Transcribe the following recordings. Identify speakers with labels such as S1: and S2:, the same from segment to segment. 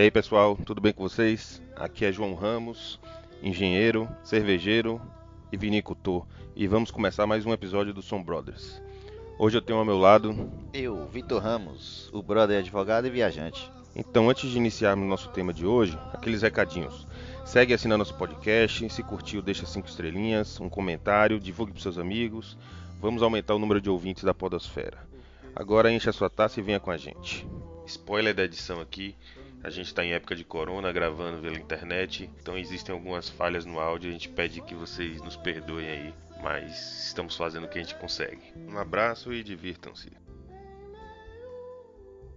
S1: E aí pessoal, tudo bem com vocês? Aqui é João Ramos, engenheiro, cervejeiro e vinicultor. E vamos começar mais um episódio do Som Brothers. Hoje eu tenho ao meu lado.
S2: Eu, Vitor Ramos, o brother advogado e viajante.
S1: Então, antes de iniciarmos nosso tema de hoje, aqueles recadinhos. Segue assinando nosso podcast, se curtiu, deixa cinco estrelinhas, um comentário, divulgue para seus amigos. Vamos aumentar o número de ouvintes da Podosfera. Agora enche a sua taça e venha com a gente. Spoiler da edição aqui. A gente está em época de corona, gravando pela internet, então existem algumas falhas no áudio. A gente pede que vocês nos perdoem aí mas estamos fazendo o que a gente consegue. Um abraço e divirtam-se.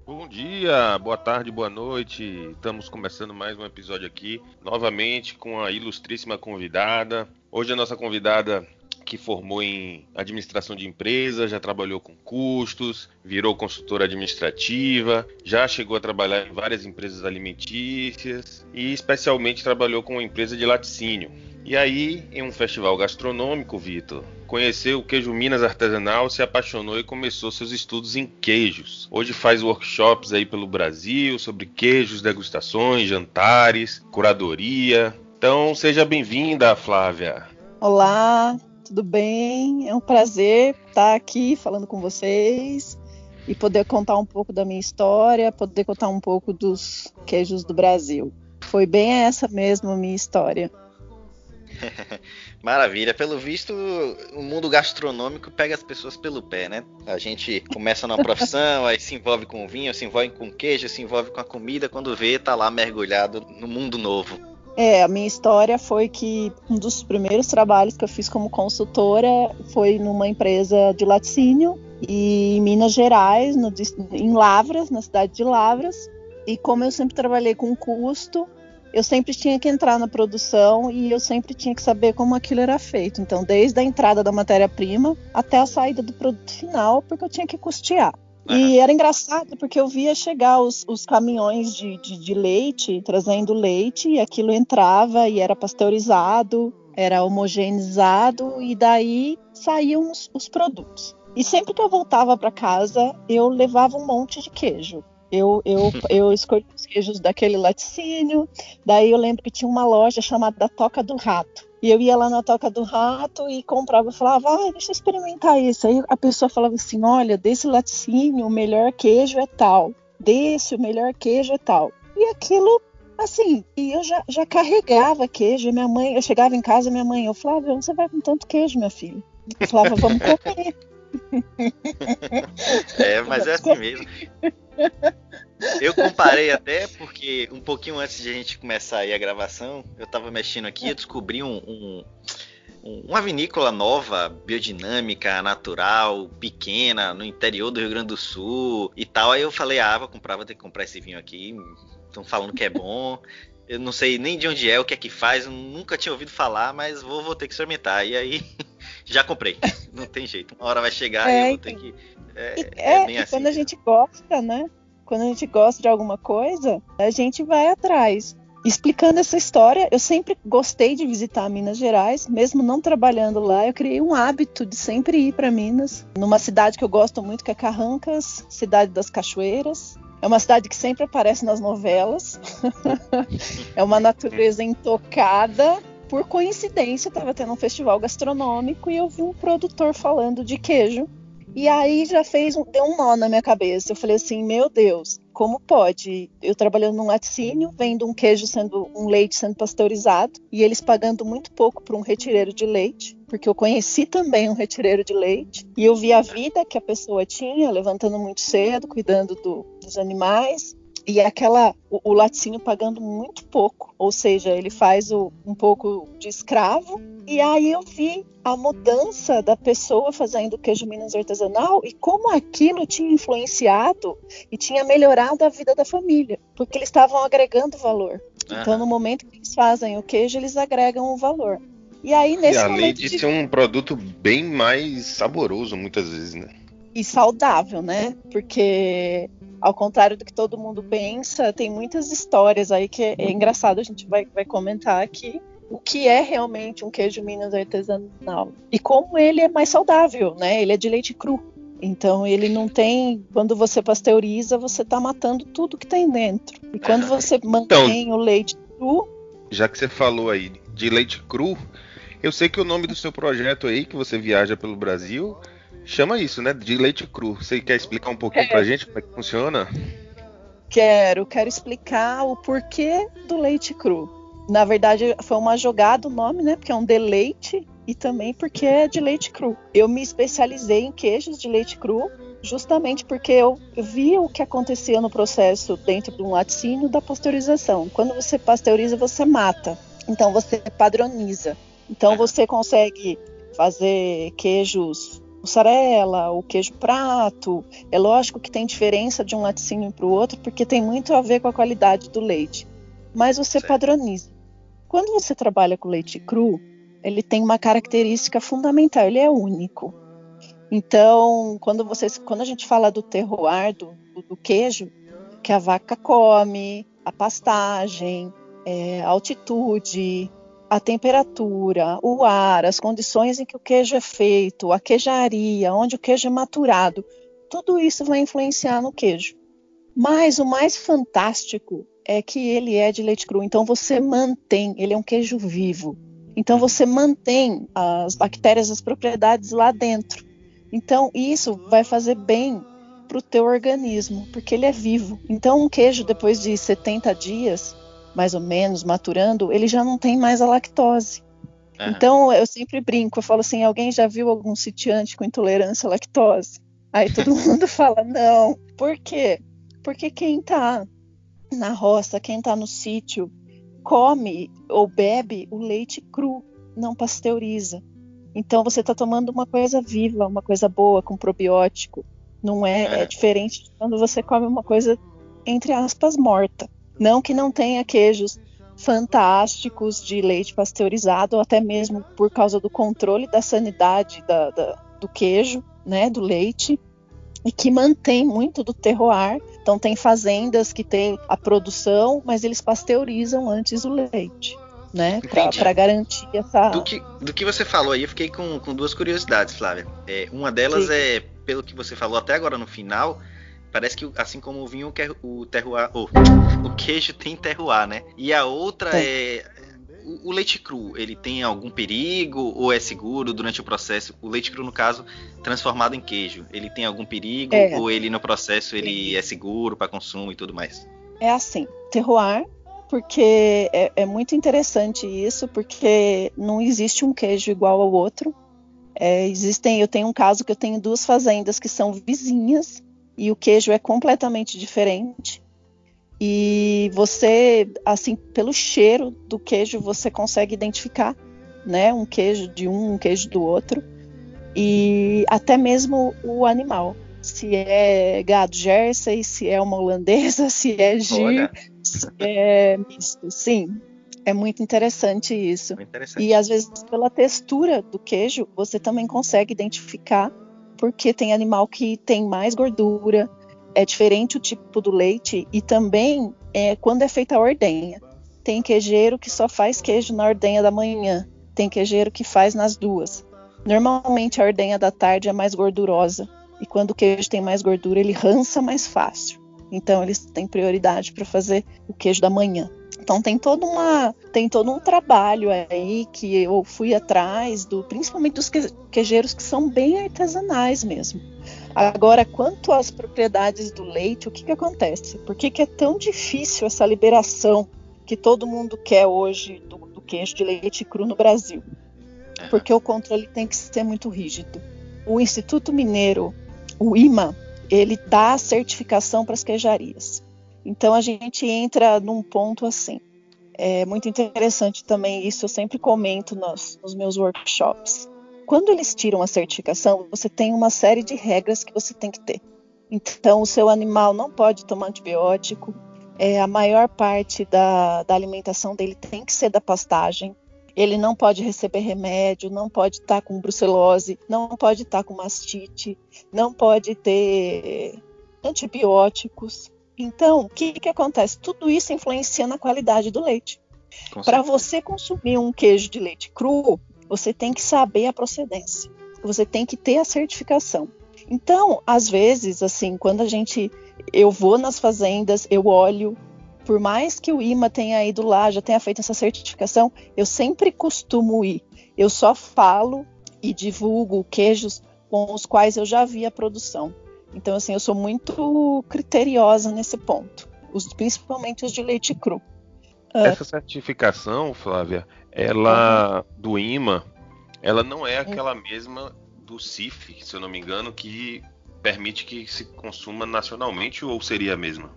S1: Bom dia, boa tarde, boa noite. Estamos começando mais um episódio aqui, novamente com a ilustríssima convidada. Hoje a nossa convidada que formou em administração de empresas, já trabalhou com custos, virou consultora administrativa, já chegou a trabalhar em várias empresas alimentícias e especialmente trabalhou com uma empresa de laticínio. E aí, em um festival gastronômico, Vitor, conheceu o queijo Minas artesanal, se apaixonou e começou seus estudos em queijos. Hoje faz workshops aí pelo Brasil sobre queijos, degustações, jantares, curadoria. Então, seja bem-vinda, Flávia.
S3: Olá, tudo bem? É um prazer estar aqui falando com vocês e poder contar um pouco da minha história, poder contar um pouco dos queijos do Brasil. Foi bem essa mesmo a minha história.
S2: Maravilha. Pelo visto, o mundo gastronômico pega as pessoas pelo pé, né? A gente começa numa profissão, aí se envolve com vinho, se envolve com queijo, se envolve com a comida, quando vê, tá lá mergulhado no mundo novo.
S3: É, a minha história foi que um dos primeiros trabalhos que eu fiz como consultora foi numa empresa de laticínio e em Minas Gerais, no, em Lavras, na cidade de Lavras. E como eu sempre trabalhei com custo, eu sempre tinha que entrar na produção e eu sempre tinha que saber como aquilo era feito. Então, desde a entrada da matéria-prima até a saída do produto final, porque eu tinha que custear. Uhum. E era engraçado porque eu via chegar os, os caminhões de, de, de, leite, trazendo leite, e aquilo entrava e era pasteurizado, era homogeneizado, e daí saíam os, os produtos. E sempre que eu voltava para casa, eu levava um monte de queijo. Eu, eu, eu escolhi os queijos daquele laticínio. Daí eu lembro que tinha uma loja chamada Toca do Rato. E eu ia lá na Toca do Rato e comprava e falava, ah, deixa eu experimentar isso. Aí a pessoa falava assim, olha, desse laticínio o melhor queijo é tal. Desse o melhor queijo é tal. E aquilo, assim, e eu já, já carregava queijo. Minha mãe, eu chegava em casa, minha mãe, eu falava, você vai com tanto queijo, minha filha? Eu falava, vamos comer.
S2: é, mas é assim mesmo. Eu comparei até porque um pouquinho antes de a gente começar aí a gravação, eu tava mexendo aqui e descobri um, um, uma vinícola nova, biodinâmica, natural, pequena, no interior do Rio Grande do Sul e tal. Aí eu falei, ah, vou comprar, vou ter que comprar esse vinho aqui. Estão falando que é bom. Eu não sei nem de onde é, o que é que faz, nunca tinha ouvido falar, mas vou, vou ter que experimentar. E aí já comprei. Não tem jeito. Uma hora vai chegar é, e eu vou ter então. que.
S3: É, é, é bem assim. Quando a gente gosta, né? Quando a gente gosta de alguma coisa, a gente vai atrás. Explicando essa história, eu sempre gostei de visitar Minas Gerais, mesmo não trabalhando lá, eu criei um hábito de sempre ir para Minas, numa cidade que eu gosto muito, que é Carrancas, cidade das cachoeiras. É uma cidade que sempre aparece nas novelas. é uma natureza intocada, por coincidência, estava tendo um festival gastronômico e eu vi um produtor falando de queijo. E aí já fez um, deu um nó na minha cabeça. Eu falei assim, meu Deus, como pode? Eu trabalhando num laticínio, vendo um queijo sendo um leite sendo pasteurizado e eles pagando muito pouco por um retireiro de leite, porque eu conheci também um retireiro de leite e eu vi a vida que a pessoa tinha, levantando muito cedo, cuidando do, dos animais, e aquela o, o, laticínio pagando muito pouco, ou seja, ele faz o, um pouco de escravo. E aí eu vi a mudança da pessoa fazendo queijo Minas artesanal e como aquilo tinha influenciado e tinha melhorado a vida da família, porque eles estavam agregando valor. Então, no momento que eles fazem o queijo, eles agregam o valor. E aí, nesse e
S1: além de ser um produto bem mais saboroso, muitas vezes, né?
S3: E saudável, né? Porque ao contrário do que todo mundo pensa, tem muitas histórias aí que é, é engraçado, a gente vai, vai comentar aqui o que é realmente um queijo Minas artesanal e como ele é mais saudável, né? Ele é de leite cru. Então ele não tem. Quando você pasteuriza, você está matando tudo que tem dentro. E quando você mantém então, o leite cru.
S1: Já que você falou aí de leite cru, eu sei que o nome do seu projeto aí, que você viaja pelo Brasil, chama isso, né? De leite cru. Você quer explicar um pouquinho é. pra gente como é que funciona?
S3: Quero, quero explicar o porquê do leite cru. Na verdade, foi uma jogada o nome, né? Porque é um deleite e também porque é de leite cru. Eu me especializei em queijos de leite cru justamente porque eu vi o que acontecia no processo dentro de um laticínio da pasteurização. Quando você pasteuriza, você mata. Então você padroniza. Então você consegue fazer queijos mussarela, o queijo prato. É lógico que tem diferença de um laticínio para o outro, porque tem muito a ver com a qualidade do leite. Mas você certo. padroniza. Quando você trabalha com leite cru, ele tem uma característica fundamental, ele é único. Então, quando, vocês, quando a gente fala do terroir, do, do queijo, que a vaca come, a pastagem, é, a altitude, a temperatura, o ar, as condições em que o queijo é feito, a queijaria, onde o queijo é maturado, tudo isso vai influenciar no queijo. Mas o mais fantástico é que ele é de leite cru, então você mantém, ele é um queijo vivo. Então você mantém as bactérias, as propriedades lá dentro. Então isso vai fazer bem para o teu organismo, porque ele é vivo. Então um queijo depois de 70 dias, mais ou menos, maturando, ele já não tem mais a lactose. Uhum. Então eu sempre brinco, eu falo assim, alguém já viu algum sitiante com intolerância à lactose? Aí todo mundo fala, não. Por quê? Porque quem está na roça, quem está no sítio, come ou bebe o leite cru, não pasteuriza. Então você está tomando uma coisa viva, uma coisa boa, com probiótico. Não é, é, é diferente de quando você come uma coisa, entre aspas, morta. Não que não tenha queijos fantásticos de leite pasteurizado, ou até mesmo por causa do controle da sanidade da, da, do queijo, né, do leite, e que mantém muito do terroir. Então tem fazendas que têm a produção, mas eles pasteurizam antes o leite. Né, para garantir essa.
S2: Do que, do que você falou aí, eu fiquei com, com duas curiosidades, Flávia. É, uma delas Sim. é, pelo que você falou até agora no final, parece que assim como o vinho, o terroir, oh, o queijo tem terroir, né? E a outra é o, leite cru, ele tem algum perigo ou é seguro durante o processo? O leite cru, no caso, transformado em queijo, ele tem algum perigo é. ou ele no processo ele é seguro para consumo e tudo mais?
S3: É assim, terroir, porque é, é muito interessante isso, porque não existe um queijo igual ao outro. É, existem, eu tenho um caso que eu tenho duas fazendas que são vizinhas e o queijo é completamente diferente. E você, assim, pelo cheiro do queijo, você consegue identificar, né, um queijo de um, um queijo do outro. E até mesmo o animal. Se é gado Jersey, se é uma holandesa, se é gir, se é misto. Sim, é muito interessante isso. Muito interessante. E às vezes, pela textura do queijo, você também consegue identificar, porque tem animal que tem mais gordura, é diferente o tipo do leite e também é, quando é feita a ordenha. Tem queijeiro que só faz queijo na ordenha da manhã, tem queijeiro que faz nas duas. Normalmente a ordenha da tarde é mais gordurosa e quando o queijo tem mais gordura ele rança mais fácil. Então eles têm prioridade para fazer o queijo da manhã. Então tem toda uma tem todo um trabalho aí que eu fui atrás do principalmente dos queijeiros que são bem artesanais mesmo. Agora, quanto às propriedades do leite, o que, que acontece? Por que, que é tão difícil essa liberação que todo mundo quer hoje do, do queijo de leite cru no Brasil? Porque o controle tem que ser muito rígido. O Instituto Mineiro, o IMA, ele dá certificação para as queijarias. Então a gente entra num ponto assim. É muito interessante também isso, eu sempre comento nos, nos meus workshops. Quando eles tiram a certificação, você tem uma série de regras que você tem que ter. Então, o seu animal não pode tomar antibiótico, é, a maior parte da, da, alimentação dele tem que ser da pastagem. Ele não pode receber remédio, não pode estar tá com brucelose, não pode estar tá com mastite, não pode ter antibióticos. Então, o que, que acontece? Tudo isso influencia na qualidade do leite. Para você consumir um queijo de leite cru, você tem que saber a procedência. Você tem que ter a certificação. Então, às vezes, assim, quando a gente eu vou nas fazendas, eu olho, por mais que o IMA tenha ido lá, já tenha feito essa certificação, eu sempre costumo ir. Eu só falo e divulgo queijos com os quais eu já vi a produção. Então, assim, eu sou muito criteriosa nesse ponto, os, principalmente os de leite cru.
S1: Ah. Essa certificação, Flávia, ela do IMA, ela não é aquela mesma do CIF, se eu não me engano, que permite que se consuma nacionalmente ou seria a mesma?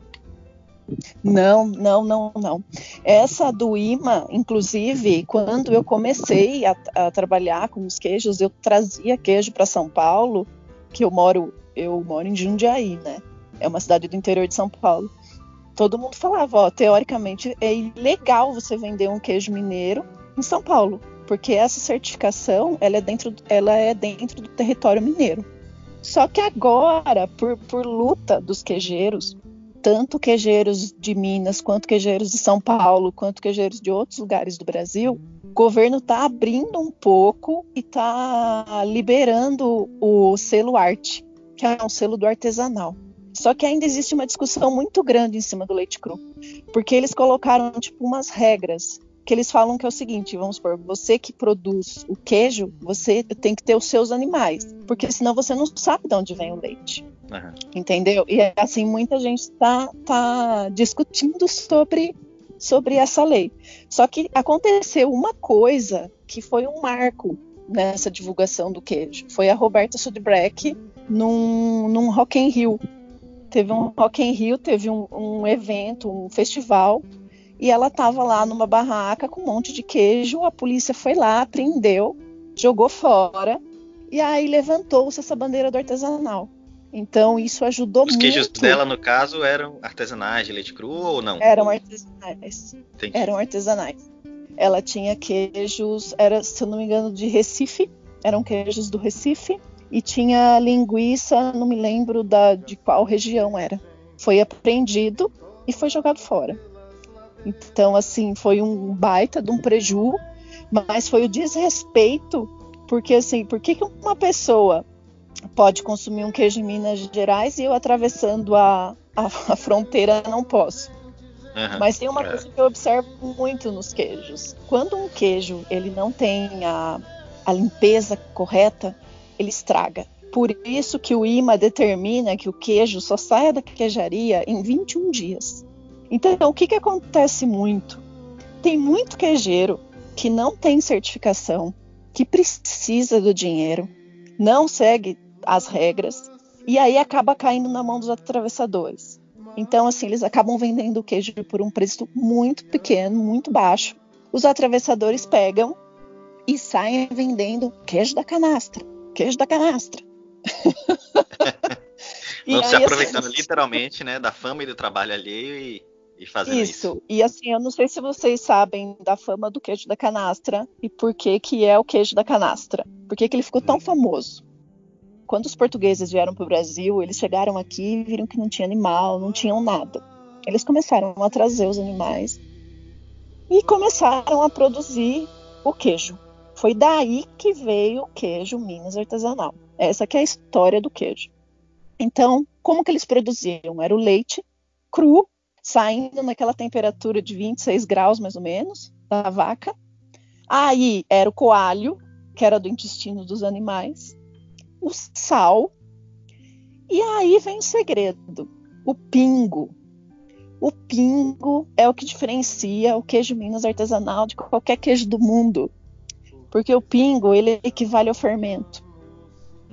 S3: Não, não, não, não. Essa do IMA, inclusive, quando eu comecei a, a trabalhar com os queijos, eu trazia queijo para São Paulo, que eu moro, eu moro em Jundiaí, né? É uma cidade do interior de São Paulo. Todo mundo falava, ó, teoricamente é ilegal você vender um queijo mineiro em São Paulo, porque essa certificação ela é dentro, ela é dentro do território mineiro. Só que agora, por, por luta dos queijeiros, tanto queijeiros de Minas, quanto queijeiros de São Paulo, quanto queijeiros de outros lugares do Brasil, o governo está abrindo um pouco e está liberando o selo arte, que é um selo do artesanal. Só que ainda existe uma discussão muito grande em cima do leite cru, porque eles colocaram tipo umas regras que eles falam que é o seguinte, vamos supor, você que produz o queijo, você tem que ter os seus animais, porque senão você não sabe de onde vem o leite. Uhum. Entendeu? E assim, muita gente está tá discutindo sobre, sobre essa lei. Só que aconteceu uma coisa que foi um marco nessa divulgação do queijo. Foi a Roberta Sudbreck num, num Rock in Rio. Teve um Rock in Rio, teve um, um evento, um festival, e ela estava lá numa barraca com um monte de queijo. A polícia foi lá, prendeu, jogou fora, e aí levantou-se essa bandeira do artesanal. Então isso ajudou
S2: Os
S3: muito.
S2: Os queijos dela, no caso, eram artesanais de leite cru ou não?
S3: Eram artesanais. Entendi. Eram artesanais. Ela tinha queijos, era, se eu não me engano, de Recife. Eram queijos do Recife. E tinha linguiça, não me lembro da, de qual região era. Foi apreendido e foi jogado fora. Então, assim, foi um baita de um preju, mas foi o desrespeito, porque assim, por que, uma pessoa pode consumir um queijo em Minas Gerais e eu atravessando a, a, a fronteira não posso. Uhum, Mas tem uma é. coisa que eu observo muito nos queijos. Quando um queijo ele não tem a, a limpeza correta, ele estraga. Por isso que o IMA determina que o queijo só saia da queijaria em 21 dias. Então, o que, que acontece muito? Tem muito queijeiro que não tem certificação, que precisa do dinheiro, não segue as regras e aí acaba caindo na mão dos atravessadores. Então, assim, eles acabam vendendo o queijo por um preço muito pequeno, muito baixo. Os atravessadores pegam e saem vendendo queijo da canastra, queijo da canastra.
S2: Não se aproveitando assim, literalmente, né, da fama e do trabalho alheio e, e fazendo isso. Isso.
S3: E assim, eu não sei se vocês sabem da fama do queijo da canastra e por que que é o queijo da canastra. Por que, que ele ficou tão hum. famoso? quando os portugueses vieram para o Brasil, eles chegaram aqui e viram que não tinha animal, não tinham nada. Eles começaram a trazer os animais e começaram a produzir o queijo. Foi daí que veio o queijo Minas artesanal. Essa que é a história do queijo. Então, como que eles produziam? Era o leite cru, saindo naquela temperatura de 26 graus mais ou menos da vaca. Aí era o coalho, que era do intestino dos animais o sal. E aí vem o segredo: o pingo. O pingo é o que diferencia o queijo Minas artesanal de qualquer queijo do mundo. Porque o pingo ele equivale ao fermento.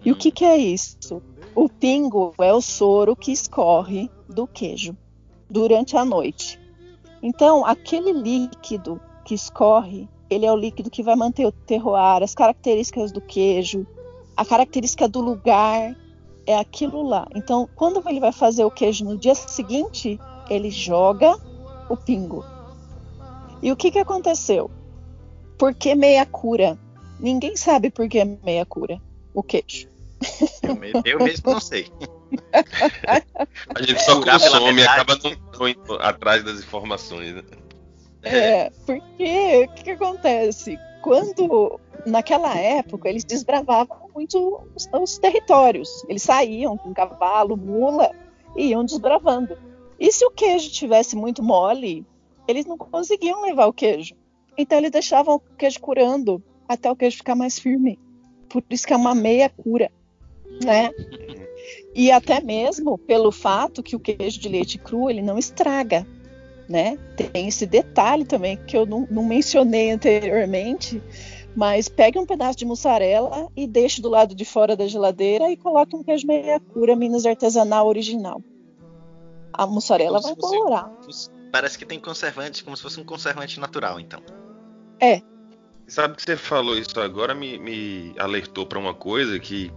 S3: E o que, que é isso? O pingo é o soro que escorre do queijo durante a noite. Então, aquele líquido que escorre, ele é o líquido que vai manter o terroir, as características do queijo, a característica do lugar é aquilo lá. Então, quando ele vai fazer o queijo no dia seguinte, ele joga o pingo. E o que, que aconteceu? Por que meia cura? Ninguém sabe por que meia cura o queijo.
S2: Eu, eu mesmo não sei.
S1: A gente só consome e acaba não atrás das informações. Né?
S3: É, porque o que, que acontece? Quando naquela época eles desbravavam muito os, os territórios. Eles saíam com cavalo, mula e iam desbravando. E se o queijo tivesse muito mole, eles não conseguiam levar o queijo. Então eles deixavam o queijo curando até o queijo ficar mais firme. Por isso que é uma meia cura, né? E até mesmo pelo fato que o queijo de leite cru ele não estraga, né? Tem esse detalhe também que eu não, não mencionei anteriormente, mas pegue um pedaço de mussarela e deixe do lado de fora da geladeira e coloque um queijo meia cura Minas artesanal original. A mussarela vai colorar.
S2: Parece que tem conservante, como se fosse um conservante natural, então.
S3: É.
S1: Sabe que você falou isso agora me, me alertou para uma coisa que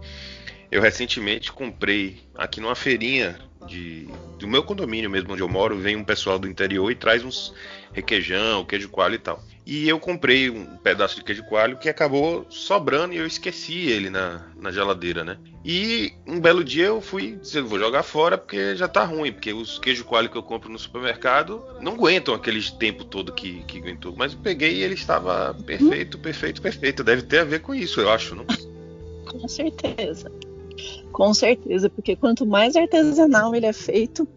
S1: eu recentemente comprei aqui numa feirinha de, do meu condomínio mesmo onde eu moro, vem um pessoal do interior e traz uns requeijão, queijo coalho e tal. E eu comprei um pedaço de queijo coalho que acabou sobrando e eu esqueci ele na, na geladeira, né? E um belo dia eu fui dizer, vou jogar fora porque já tá ruim, porque os queijo coalho que eu compro no supermercado não aguentam aquele tempo todo que, que aguentou. Mas eu peguei e ele estava perfeito, perfeito, perfeito. Deve ter a ver com isso, eu acho, não?
S3: Com certeza. Com certeza, porque quanto mais artesanal ele é feito,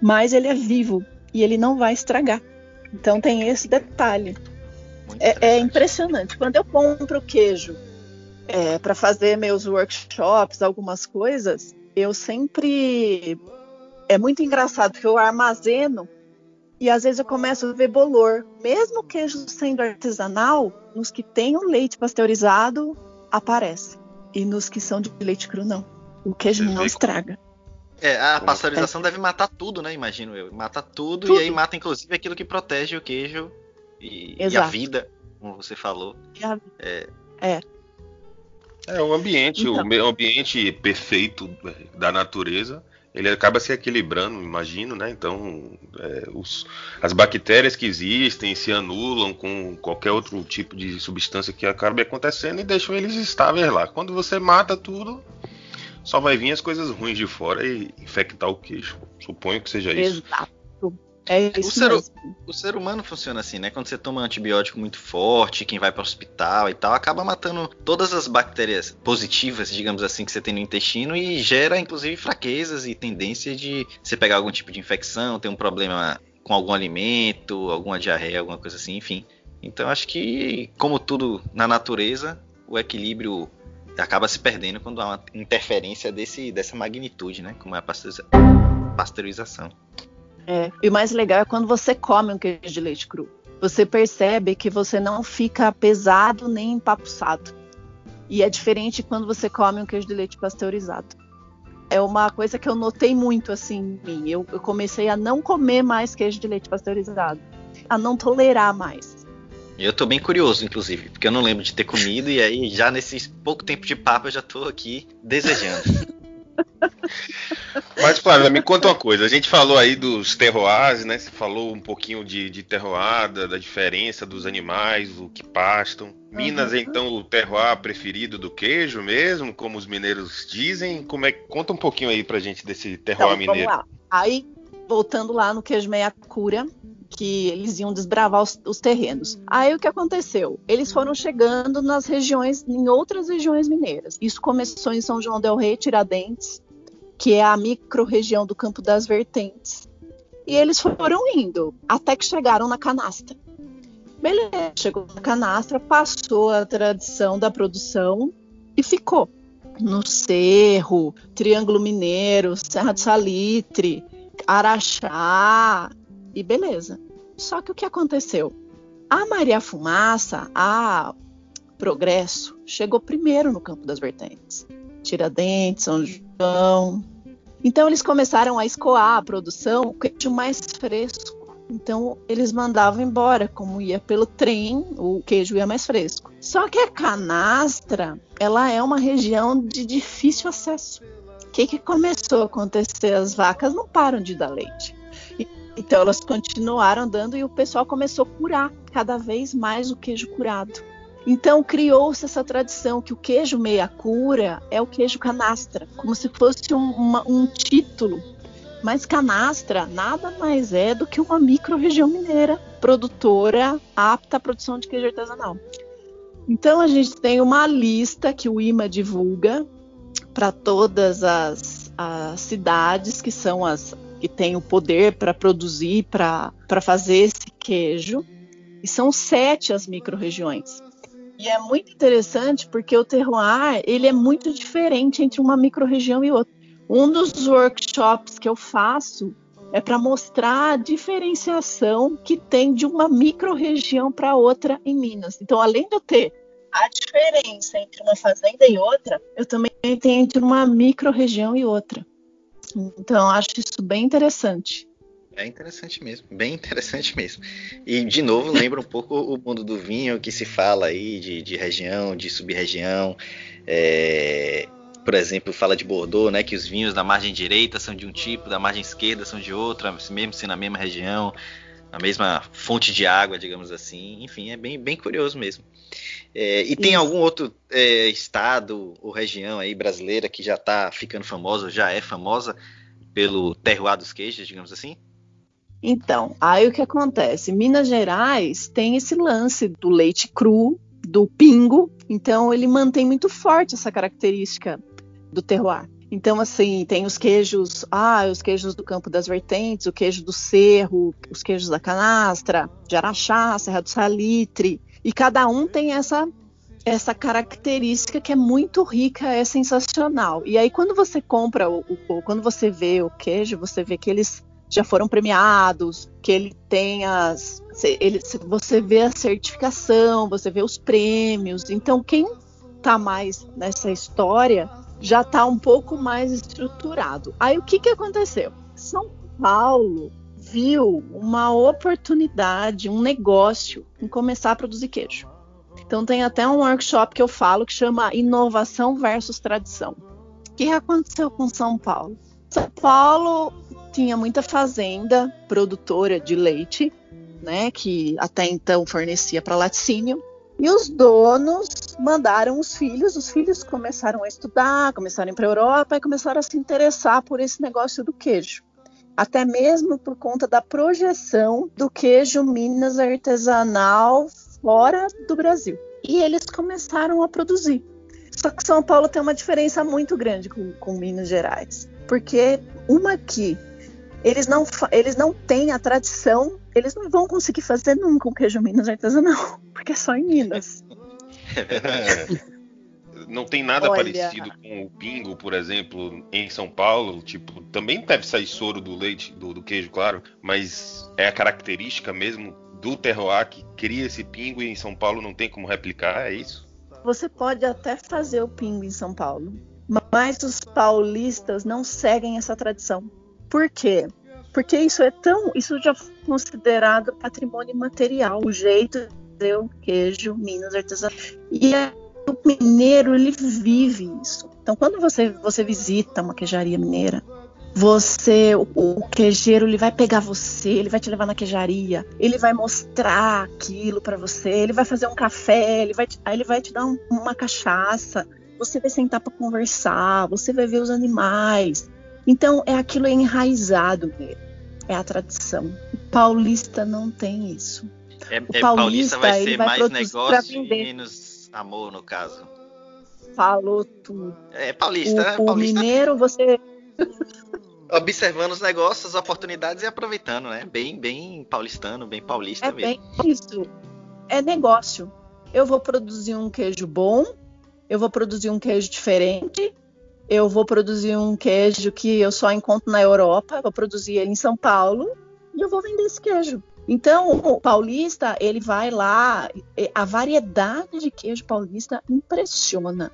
S3: mais ele é vivo e ele não vai estragar. Então tem esse detalhe. É, é, impressionante. Quando eu compro queijo é, para fazer meus workshops, algumas coisas, eu sempre. É muito engraçado porque eu armazeno e às vezes eu começo a ver bolor. Mesmo queijo sendo artesanal, nos que tem o leite pasteurizado, aparece. E nos que são de leite cru, não. O queijo Você não estraga.
S2: É, a pasteurização é. deve matar tudo, né? Imagino eu. Mata tudo, tudo, e aí mata inclusive aquilo que protege o queijo e, e a vida, como você falou.
S3: É. é.
S1: É, o ambiente, então. o meio ambiente perfeito da natureza, ele acaba se equilibrando, imagino, né? Então, é, os, as bactérias que existem se anulam com qualquer outro tipo de substância que acabe acontecendo e deixam eles estáveis lá. Quando você mata tudo, só vai vir as coisas ruins de fora e infectar o queijo. Suponho que seja isso.
S3: Exato. É
S2: o, ser, o ser humano funciona assim, né? Quando você toma um antibiótico muito forte, quem vai para o hospital e tal, acaba matando todas as bactérias positivas, digamos assim, que você tem no intestino e gera, inclusive, fraquezas e tendência de você pegar algum tipo de infecção, ter um problema com algum alimento, alguma diarreia, alguma coisa assim, enfim. Então acho que, como tudo na natureza, o equilíbrio acaba se perdendo quando há uma interferência desse, dessa magnitude, né? Como é a pasteurização.
S3: É, e o mais legal é quando você come um queijo de leite cru. Você percebe que você não fica pesado nem empapuçado. E é diferente quando você come um queijo de leite pasteurizado. É uma coisa que eu notei muito assim em mim. Eu, eu comecei a não comer mais queijo de leite pasteurizado, a não tolerar mais.
S2: Eu tô bem curioso, inclusive, porque eu não lembro de ter comido e aí já nesse pouco tempo de papo eu já tô aqui desejando.
S1: Mas, Flávia, me conta uma coisa. A gente falou aí dos terroirs, né? Você falou um pouquinho de, de terroada, da diferença dos animais, o que pastam. Minas, uhum. então, o terroir preferido do queijo mesmo, como os mineiros dizem. Como é? Conta um pouquinho aí pra gente desse terroir então, mineiro. Vamos
S3: lá. Aí, voltando lá no queijo meia cura, que eles iam desbravar os, os, terrenos. Aí o que aconteceu? Eles foram chegando nas regiões, em outras regiões mineiras. Isso começou em São João del Rei, Tiradentes, que é a micro-região do Campo das Vertentes. E eles foram indo, até que chegaram na canastra. Beleza, chegou na canastra, passou a tradição da produção e ficou. No Cerro, Triângulo Mineiro, Serra do Salitre, Araxá, e beleza. Só que o que aconteceu? A Maria Fumaça, a Progresso, chegou primeiro no Campo das Vertentes. Tiradentes, São João, então eles começaram a escoar a produção com queijo mais fresco. Então eles mandavam embora, como ia pelo trem, o queijo ia mais fresco. Só que a canastra, ela é uma região de difícil acesso. O que, que começou a acontecer? As vacas não param de dar leite. Então elas continuaram dando e o pessoal começou a curar cada vez mais o queijo curado. Então criou-se essa tradição que o queijo meia cura é o queijo canastra, como se fosse um, uma, um título. Mas canastra nada mais é do que uma micro-região mineira produtora apta à produção de queijo artesanal. Então a gente tem uma lista que o IMA divulga para todas as, as, cidades que são as que têm o poder para produzir, para fazer esse queijo. E são sete as microrregiões. E é muito interessante porque o terroir ele é muito diferente entre uma microrregião e outra. Um dos workshops que eu faço é para mostrar a diferenciação que tem de uma microrregião para outra em Minas. Então, além de eu ter a diferença entre uma fazenda e outra, eu também tenho entre uma microrregião e outra. Então, acho isso bem interessante.
S2: É interessante mesmo, bem interessante mesmo. E, de novo, lembra um pouco o mundo do vinho que se fala aí de, de região, de sub-região. É, por exemplo, fala de Bordeaux, né, que os vinhos da margem direita são de um tipo, da margem esquerda são de outra, mesmo se na mesma região, na mesma fonte de água, digamos assim. Enfim, é bem, bem curioso mesmo. É, e tem algum outro é, estado ou região aí brasileira que já está ficando famosa, já é famosa pelo terroir dos queijos, digamos assim?
S3: Então, aí o que acontece? Minas Gerais tem esse lance do leite cru, do pingo, então ele mantém muito forte essa característica do terroir. Então, assim, tem os queijos, ah, os queijos do Campo das Vertentes, o queijo do Cerro, os queijos da Canastra, de Araxá, Serra do Salitre, e cada um tem essa essa característica que é muito rica, é sensacional. E aí quando você compra o, o quando você vê o queijo, você vê que eles já foram premiados, que ele tem as ele, você vê a certificação, você vê os prêmios. Então quem está mais nessa história já está um pouco mais estruturado. Aí o que, que aconteceu? São Paulo viu uma oportunidade, um negócio em começar a produzir queijo. Então tem até um workshop que eu falo que chama Inovação versus Tradição. O que aconteceu com São Paulo? São Paulo tinha muita fazenda produtora de leite, né, que até então fornecia para laticínio, e os donos mandaram os filhos, os filhos começaram a estudar, começaram a ir para a Europa e começaram a se interessar por esse negócio do queijo. Até mesmo por conta da projeção do queijo Minas artesanal fora do Brasil. E eles começaram a produzir. Só que São Paulo tem uma diferença muito grande com, com Minas Gerais. Porque uma aqui, eles não, eles não têm a tradição eles não vão conseguir fazer nunca um queijo Minas artesanal, porque é só em Minas.
S1: Não tem nada Olha... parecido com o pingo, por exemplo, em São Paulo. Tipo, também deve sair soro do leite, do, do queijo, claro, mas é a característica mesmo do terroir que cria esse pingo e em São Paulo não tem como replicar, é isso?
S3: Você pode até fazer o pingo em São Paulo, mas os paulistas não seguem essa tradição. Por quê? Porque isso é tão. Isso já foi considerado patrimônio material, o jeito de o queijo Minas artesanal. E é, o mineiro, ele vive isso. Então, quando você, você visita uma queijaria mineira, você, o, o queijeiro, ele vai pegar você, ele vai te levar na queijaria, ele vai mostrar aquilo para você, ele vai fazer um café, ele vai te, aí ele vai te dar um, uma cachaça, você vai sentar para conversar, você vai ver os animais, então, é aquilo enraizado mesmo. É a tradição. O paulista não tem isso.
S2: É, o é, paulista, vai ser vai mais negócio e menos amor, no caso.
S3: Falou tudo.
S2: É paulista,
S3: o,
S2: né? Paulista.
S3: O mineiro, você.
S2: Observando os negócios, as oportunidades e aproveitando, né? Bem, bem paulistano, bem paulista
S3: é
S2: mesmo.
S3: Bem isso. É negócio. Eu vou produzir um queijo bom, eu vou produzir um queijo diferente, eu vou produzir um queijo que eu só encontro na Europa, vou produzir ele em São Paulo e eu vou vender esse queijo. Então, o paulista, ele vai lá, a variedade de queijo paulista impressiona.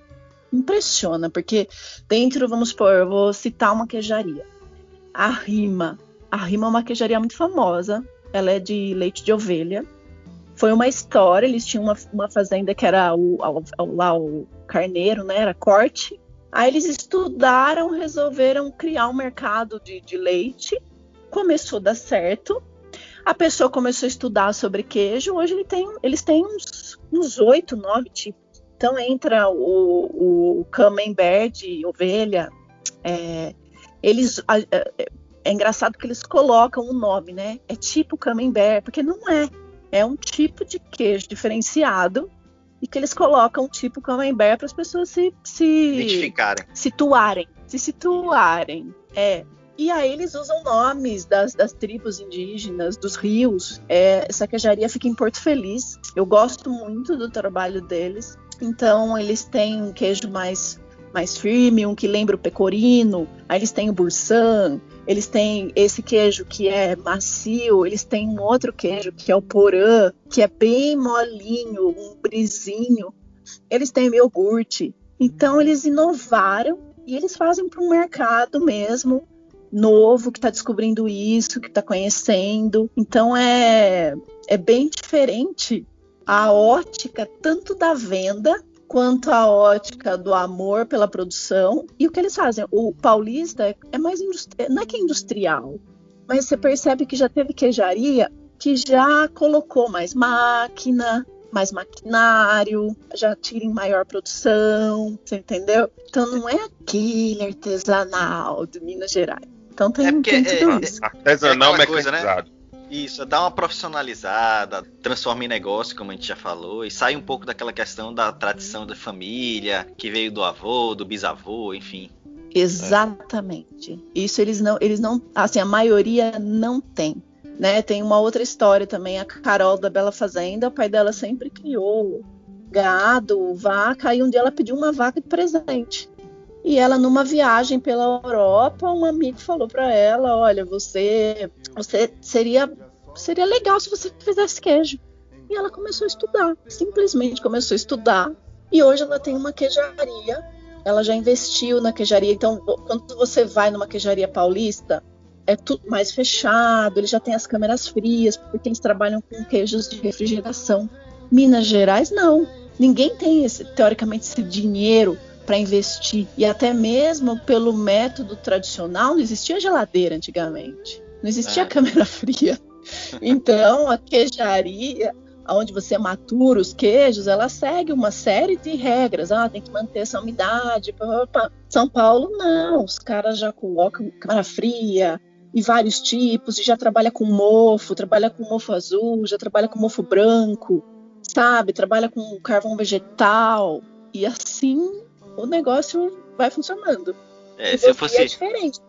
S3: Impressiona, porque dentro, vamos supor, eu vou citar uma queijaria. A Rima. A Rima é uma queijaria muito famosa. Ela é de leite de ovelha. Foi uma história, eles tinham uma, uma fazenda que era o, lá o carneiro, né? Era corte. Aí eles estudaram, resolveram criar um mercado de, de leite. Começou a dar certo. A pessoa começou a estudar sobre queijo. Hoje ele tem, eles têm uns oito, nove tipos. Então entra o, o camembert de ovelha. É, eles, é, é engraçado que eles colocam o um nome, né? É tipo camembert, porque não é. É um tipo de queijo diferenciado e que eles colocam tipo camembert para as pessoas se, se
S2: identificarem,
S3: situarem, se situarem. É. E aí eles usam nomes das, das tribos indígenas, dos rios. É, essa queijaria fica em Porto Feliz. Eu gosto muito do trabalho deles. Então eles têm um queijo mais mais firme, um que lembra o pecorino. Aí eles têm o bursan, eles têm esse queijo que é macio, eles têm um outro queijo que é o porã, que é bem molinho, um brisinho. Eles têm iogurte. Então eles inovaram e eles fazem para um mercado mesmo novo que está descobrindo isso, que está conhecendo. Então é é bem diferente a ótica tanto da venda quanto à ótica do amor pela produção. E o que eles fazem? O paulista é mais industrial, não é que é industrial, mas você percebe que já teve queijaria que já colocou mais máquina, mais maquinário, já tira em maior produção, você entendeu? Então não é aquele artesanal de Minas Gerais. Então tem, é tem tudo é, isso.
S1: Artesanal é mecanizado. Né?
S2: Isso, dá uma profissionalizada, transforma em negócio, como a gente já falou, e sai um pouco daquela questão da tradição da família, que veio do avô, do bisavô, enfim.
S3: Exatamente. Isso eles não, eles não, assim, a maioria não tem. Né? Tem uma outra história também, a Carol da Bela Fazenda, o pai dela sempre criou gado, vaca, e um dia ela pediu uma vaca de presente. E ela, numa viagem pela Europa, um amigo falou para ela: Olha, você, você seria, seria legal se você fizesse queijo. E ela começou a estudar, simplesmente começou a estudar. E hoje ela tem uma queijaria. Ela já investiu na queijaria. Então, quando você vai numa queijaria paulista, é tudo mais fechado. Eles já têm as câmeras frias, porque eles trabalham com queijos de refrigeração. Minas Gerais, não. Ninguém tem, esse, teoricamente, esse dinheiro para investir. E até mesmo pelo método tradicional, não existia geladeira antigamente. Não existia é. câmera fria. Então, a queijaria, onde você matura os queijos, ela segue uma série de regras. Ah, tem que manter essa umidade. Pá, pá. São Paulo, não. Os caras já colocam câmera fria e vários tipos, e já trabalha com mofo, trabalha com mofo azul, já trabalha com mofo branco, sabe? Trabalha com carvão vegetal. E assim o negócio vai funcionando.
S2: É, se eu fosse. É diferente.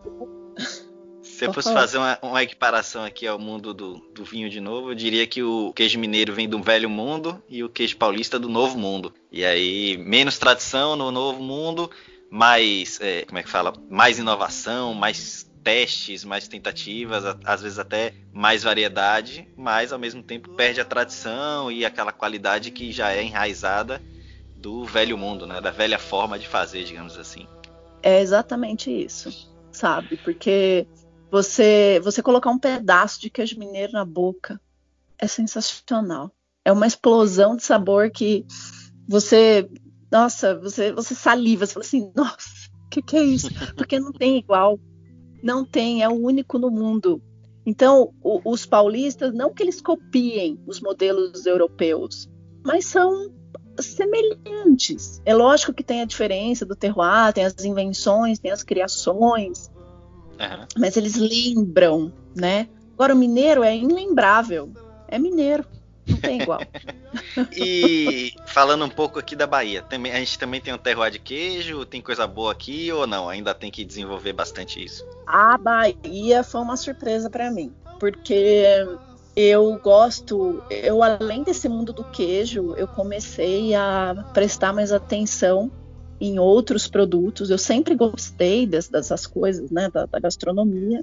S2: Se eu fosse fazer uma, uma, equiparação aqui ao mundo do, do, vinho de novo, eu diria que o queijo mineiro vem do velho mundo e o queijo paulista do novo mundo. E aí, menos tradição no novo mundo, mais, é, como é que fala? Mais inovação, mais testes, mais tentativas, às vezes até mais variedade, mas ao mesmo tempo perde a tradição e aquela qualidade que já é enraizada do velho mundo, né? Da velha forma de fazer, digamos assim.
S3: É exatamente isso, sabe? Porque você você colocar um pedaço de queijo mineiro na boca é sensacional. É uma explosão de sabor que você, nossa, você você saliva, você fala assim, nossa, o que, que é isso? Porque não tem igual, não tem, é o único no mundo. Então, o, os paulistas, não que eles copiem os modelos europeus, mas são semelhantes. É lógico que tem a diferença do terroir, tem as invenções, tem as criações, uhum. mas eles lembram, né? Agora o mineiro é inlembrável, é mineiro, não tem igual.
S2: e falando um pouco aqui da Bahia, também, a gente também tem um terroir de queijo, tem coisa boa aqui ou não? Ainda tem que desenvolver bastante isso?
S3: A Bahia foi uma surpresa para mim, porque eu gosto, eu além desse mundo do queijo, eu comecei a prestar mais atenção em outros produtos. Eu sempre gostei dessas coisas, né, da, da, gastronomia.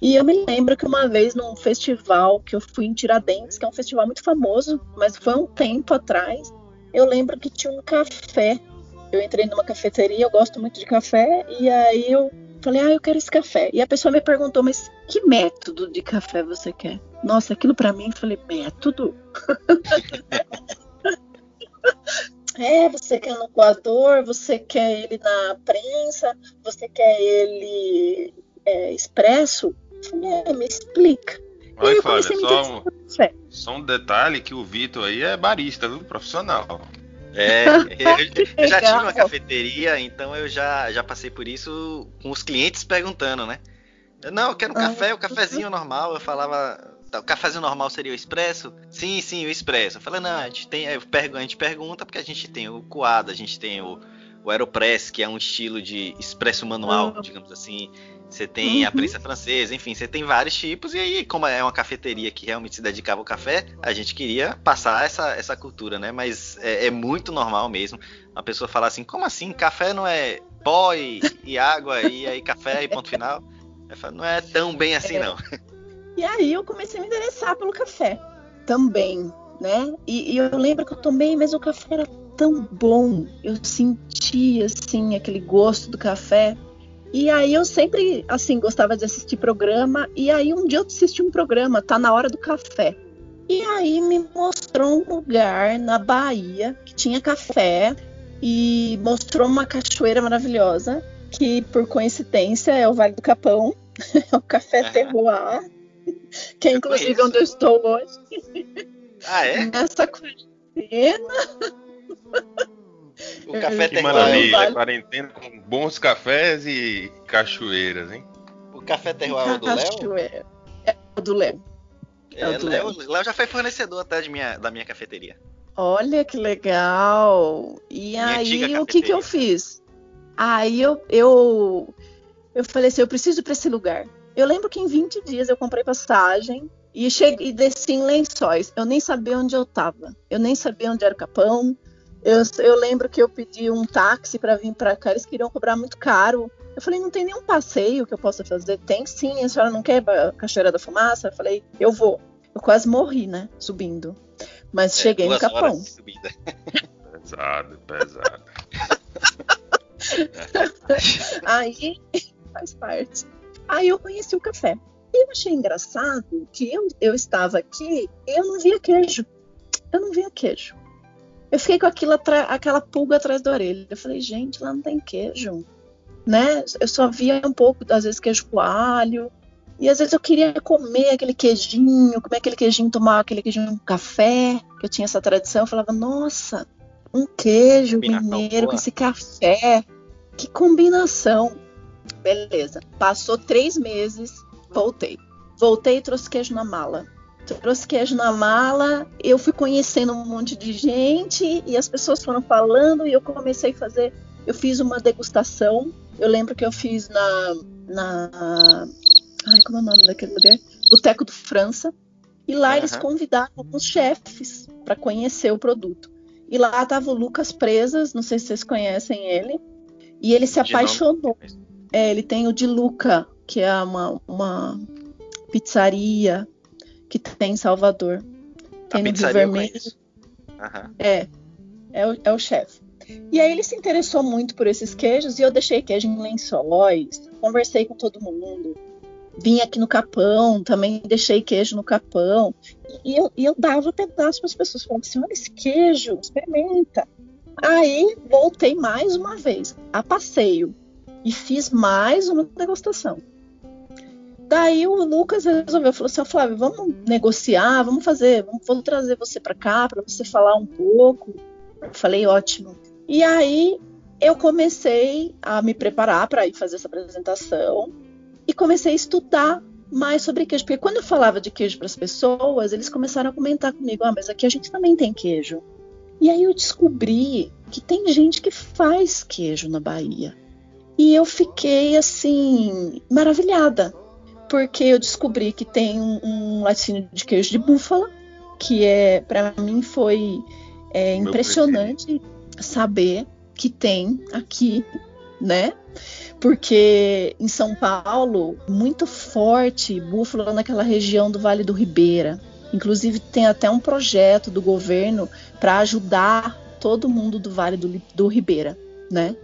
S3: E eu me lembro que uma vez num festival que eu fui em Tiradentes, que é um festival muito famoso, mas foi um tempo atrás, eu lembro que tinha um café. Eu entrei numa cafeteria, eu gosto muito de café, e aí eu Falei, ah, eu quero esse café. E a pessoa me perguntou, mas que método de café você quer? Nossa, aquilo para mim, falei, método? é, você quer no coador, você quer ele na prensa, você quer ele é, expresso? Falei, é, me explica.
S1: Olha, Flávia, só, um, só um detalhe que o Vitor aí é barista, viu? Profissional.
S2: É, eu, eu já tive uma cafeteria, então eu já, já passei por isso com os clientes perguntando, né? Eu, não, eu quero um café, o um cafezinho normal. Eu falava, tá, o cafezinho normal seria o expresso? Sim, sim, o expresso. Eu falei, não, a gente tem, a gente pergunta porque a gente tem o coado, a gente tem o, o Aeropress, que é um estilo de expresso manual, uhum. digamos assim. Você tem uhum. a prensa francesa, enfim, você tem vários tipos. E aí, como é uma cafeteria que realmente se dedicava ao café, a gente queria passar essa, essa cultura, né? Mas é, é muito normal mesmo uma pessoa falar assim: como assim? Café não é pó e, e água e aí café e ponto final? Falo, não é tão bem assim, não.
S3: E aí eu comecei a me interessar pelo café também, né? E, e eu lembro que eu tomei, mas o café era tão bom. Eu sentia, assim, aquele gosto do café e aí eu sempre, assim, gostava de assistir programa. E aí um dia eu assisti um programa, tá na hora do café. E aí me mostrou um lugar na Bahia que tinha café e mostrou uma cachoeira maravilhosa que por coincidência é o Vale do Capão, é o Café Terroir, que é inclusive onde eu estou hoje.
S2: Ah, é?
S3: Nessa quarentena.
S1: O café que maravilha, vale. quarentena com bons cafés e cachoeiras, hein?
S2: O café terroir é o do Léo?
S3: É o do Léo.
S2: É, é Léo, Léo já foi fornecedor até de minha, da minha cafeteria.
S3: Olha que legal! E minha aí, o que que eu fiz? Aí eu, eu, eu falei assim, eu preciso ir para esse lugar. Eu lembro que em 20 dias eu comprei passagem e cheguei e desci em Lençóis. Eu nem sabia onde eu estava. Eu nem sabia onde era o Capão. Eu, eu lembro que eu pedi um táxi para vir para cá, eles queriam cobrar muito caro. Eu falei, não tem nenhum passeio que eu possa fazer? Tem sim, a senhora não quer a Cachoeira da Fumaça? Eu falei, eu vou. Eu quase morri, né, subindo. Mas é, cheguei no Capão.
S1: pesado, pesado.
S3: Aí, faz parte. Aí eu conheci o café. E eu achei engraçado que eu, eu estava aqui e eu não via queijo. Eu não via queijo. Eu fiquei com aquilo aquela pulga atrás da orelha. Eu falei, gente, lá não tem queijo. Né? Eu só via um pouco, às vezes, queijo com alho. E às vezes eu queria comer aquele queijinho, comer aquele queijinho, tomar aquele queijinho com café, que eu tinha essa tradição. Eu falava, nossa, um queijo mineiro com esse café. Que combinação. Beleza. Passou três meses, voltei. Voltei e trouxe queijo na mala trouxe queijo na mala, eu fui conhecendo um monte de gente e as pessoas foram falando e eu comecei a fazer. Eu fiz uma degustação. Eu lembro que eu fiz na. na ai, como é o nome daquele lugar? Boteco do França. E lá uhum. eles convidaram alguns chefes para conhecer o produto. E lá estava o Lucas Presas, não sei se vocês conhecem ele. E ele se apaixonou. É, ele tem o de Luca, que é uma, uma pizzaria que tem em Salvador. Tem a no Rio Vermelho. Uhum. É, é o, é o chefe. E aí ele se interessou muito por esses queijos e eu deixei queijo em lençóis, conversei com todo mundo. Vim aqui no Capão, também deixei queijo no Capão. E eu, e eu dava pedaço para as pessoas, falando assim: olha esse queijo, experimenta. Aí voltei mais uma vez, a passeio, e fiz mais uma degustação. Daí o Lucas resolveu, falou assim, Flávio, vamos negociar, vamos fazer, vamos, vamos trazer você para cá para você falar um pouco. Eu falei, ótimo. E aí eu comecei a me preparar para ir fazer essa apresentação e comecei a estudar mais sobre queijo, porque quando eu falava de queijo para as pessoas, eles começaram a comentar comigo, ah, mas aqui a gente também tem queijo. E aí eu descobri que tem gente que faz queijo na Bahia. E eu fiquei assim maravilhada porque eu descobri que tem um, um laticínio de queijo de búfala, que é para mim foi é, impressionante saber que tem aqui, né? Porque em São Paulo, muito forte búfala naquela região do Vale do Ribeira. Inclusive tem até um projeto do governo para ajudar todo mundo do Vale do, do Ribeira, né?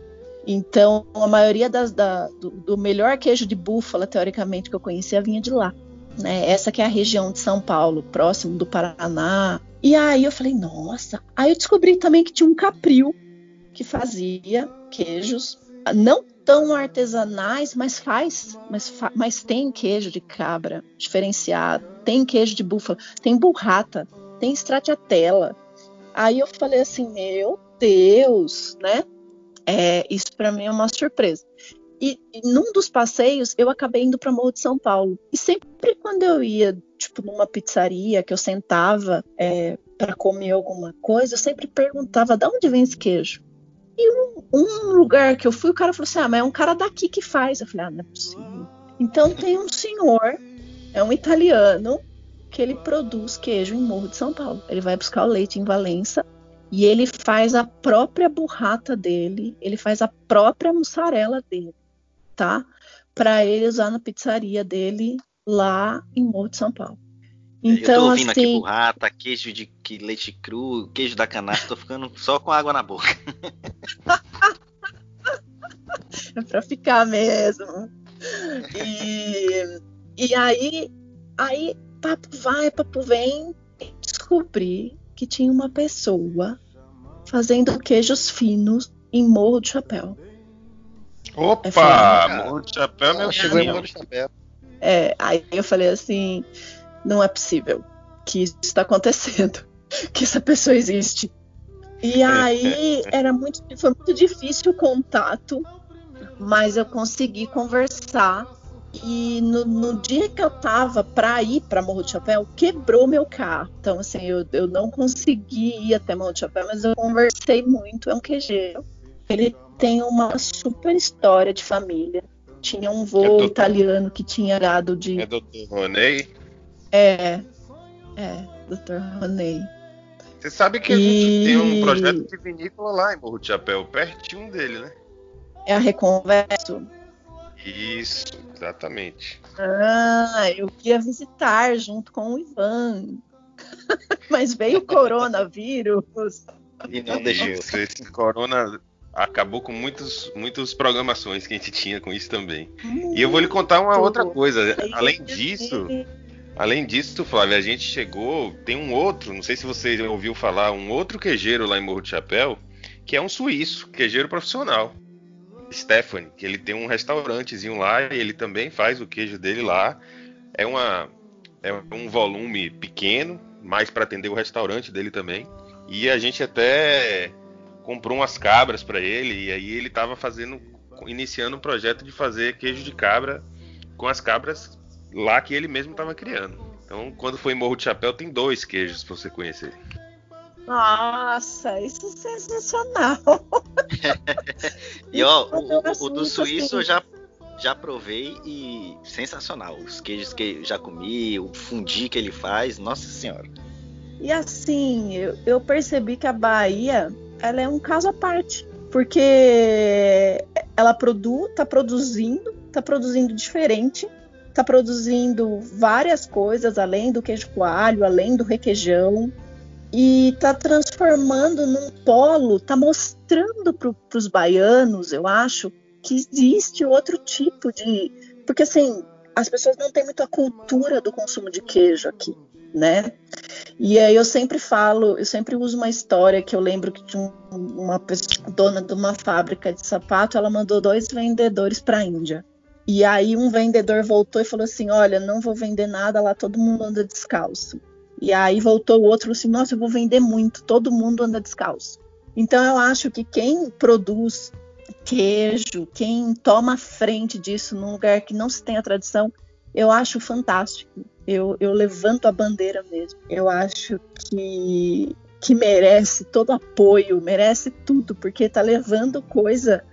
S3: Então, a maioria das, da, do, do, melhor queijo de búfala, teoricamente, que eu conhecia, vinha de lá. Né? Essa que é a região de São Paulo, próximo do Paraná. E aí eu falei, nossa. Aí eu descobri também que tinha um capril que fazia queijos, não tão artesanais, mas faz, mas, fa mas tem queijo de cabra diferenciado, tem queijo de búfala, tem burrata, tem stracciatella. Aí eu falei assim, meu Deus, né? É, isso para mim é uma surpresa. E, e, num dos passeios eu acabei indo para Morro de São Paulo. E sempre quando eu ia, tipo, numa pizzaria que eu sentava é, para comer alguma coisa, eu sempre perguntava de onde vem esse queijo. E um, um, lugar que eu fui, o cara falou assim: ah, mas é um cara daqui que faz. Eu falei: ah, não é possível. Então tem um senhor, é um italiano, que ele produz queijo em Morro de São Paulo. Ele vai buscar o leite em Valença e ele faz a própria burrata dele, ele faz a própria mussarela dele, tá? Para ele usar na pizzaria dele lá em Morro de São Paulo.
S2: Então, eu tô ouvindo assim, aqui burrata, queijo de que leite cru, queijo da canastra, tô ficando só com água na boca.
S3: é pra ficar mesmo. E, e aí, aí papo vai, papo vem, descobri que tinha uma pessoa fazendo queijos finos em Morro de Chapéu.
S1: Opa! Falei, Morro de Chapéu, meu chegou em Morro de
S3: Chapéu. É, aí eu falei assim, não é possível que isso está acontecendo, que essa pessoa existe. E aí era muito, foi muito difícil o contato, mas eu consegui conversar e no, no, dia que eu tava pra ir pra Morro de Chapéu, quebrou meu carro. Então, assim, eu, eu não consegui ir até Morro de Chapéu, mas eu conversei muito. É um queijeiro. Ele tem uma super história de família. Tinha um voo é italiano que tinha gado de.
S1: É Dr. Roney?
S3: É. É, Dr. Roney.
S1: Você sabe que a gente tem um projeto de vinícola lá em Morro de Chapéu, pertinho dele, né?
S3: É a Reconverso.
S1: Isso, exatamente.
S3: Ah, eu ia visitar junto com o Ivan. Mas veio o coronavírus.
S1: E não deixou. Esse corona acabou com muitos, muitas programações que a gente tinha com isso também. E eu vou lhe contar uma outra coisa. Além disso, além disso, Flávio, a gente chegou. Tem um outro, não sei se você ouviu falar, um outro quejeiro lá em Morro de Chapéu, que é um suíço, quejeiro profissional. Stephanie, que ele tem um restaurantezinho lá e ele também faz o queijo dele lá. É, uma, é um volume pequeno, mais para atender o restaurante dele também. E a gente até comprou umas cabras para ele e aí ele estava fazendo, iniciando um projeto de fazer queijo de cabra com as cabras lá que ele mesmo estava criando. Então, quando foi em Morro de Chapéu, tem dois queijos para você conhecer.
S3: Nossa, isso é sensacional.
S2: e ó, o, o, o do suíço eu já, já provei e sensacional. Os queijos que já comi, o fundi que ele faz, nossa senhora.
S3: E assim, eu, eu percebi que a Bahia ela é um caso à parte. Porque ela produ, tá produzindo, tá produzindo diferente, tá produzindo várias coisas, além do queijo coalho, além do requeijão e está transformando num polo, está mostrando para os baianos, eu acho, que existe outro tipo de. Porque assim, as pessoas não têm muito a cultura do consumo de queijo aqui, né? E aí eu sempre falo, eu sempre uso uma história que eu lembro que tinha uma pessoa, dona de uma fábrica de sapato, ela mandou dois vendedores para a Índia. E aí um vendedor voltou e falou assim: "Olha, não vou vender nada lá, todo mundo anda descalço". E aí voltou o outro assim: nossa, eu vou vender muito, todo mundo anda descalço. Então eu acho que quem produz queijo, quem toma frente disso num lugar que não se tem a tradição, eu acho fantástico. Eu, eu levanto a bandeira mesmo. Eu acho que, que merece todo apoio, merece tudo, porque está levando coisa,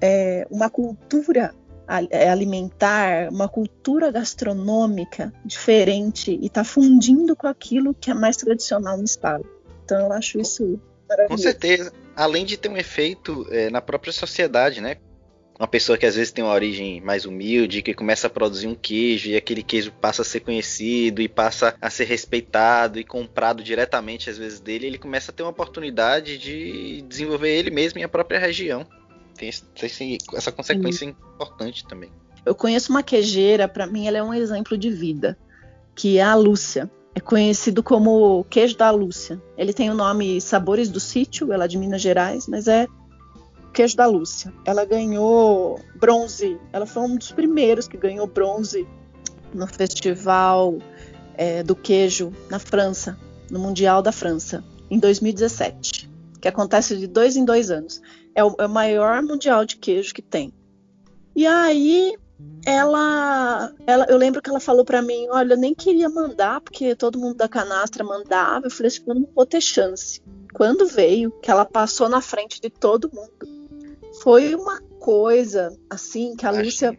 S3: é, uma cultura alimentar, uma cultura gastronômica diferente e está fundindo com aquilo que é mais tradicional no estado. Então eu acho isso maravilhoso.
S2: Com certeza. Além de ter um efeito é, na própria sociedade, né? Uma pessoa que às vezes tem uma origem mais humilde, que começa a produzir um queijo e aquele queijo passa a ser conhecido e passa a ser respeitado e comprado diretamente às vezes dele, ele começa a ter uma oportunidade de desenvolver ele mesmo em a própria região tem, tem essa consequência Sim. importante também.
S3: Eu conheço uma queijeira, para mim ela é um exemplo de vida, que é a Lúcia. É conhecido como queijo da Lúcia. Ele tem o nome Sabores do Sítio, ela é de Minas Gerais, mas é queijo da Lúcia. Ela ganhou bronze, ela foi um dos primeiros que ganhou bronze no festival é, do queijo na França, no Mundial da França, em 2017, que acontece de dois em dois anos é o, é o maior mundial de queijo que tem. E aí ela, ela, eu lembro que ela falou para mim, olha, eu nem queria mandar porque todo mundo da canastra mandava. Eu falei assim, eu não vou ter chance. Quando veio, que ela passou na frente de todo mundo, foi uma coisa assim que a Lúcia,